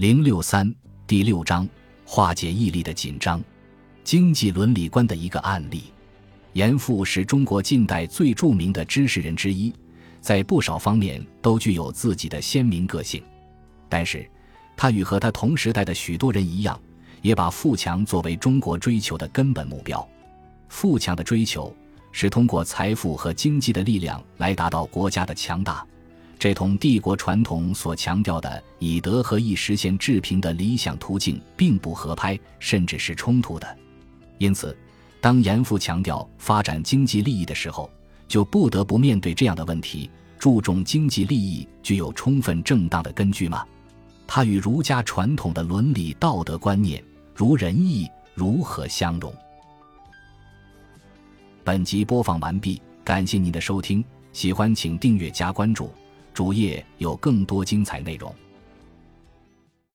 零六三第六章化解毅力的紧张，经济伦理观的一个案例。严复是中国近代最著名的知识人之一，在不少方面都具有自己的鲜明个性。但是，他与和他同时代的许多人一样，也把富强作为中国追求的根本目标。富强的追求是通过财富和经济的力量来达到国家的强大。这同帝国传统所强调的以德合义实现治平的理想途径并不合拍，甚至是冲突的。因此，当严复强调发展经济利益的时候，就不得不面对这样的问题：注重经济利益具有充分正当的根据吗？它与儒家传统的伦理道德观念如仁义如何相容？本集播放完毕，感谢您的收听，喜欢请订阅加关注。主页有更多精彩内容。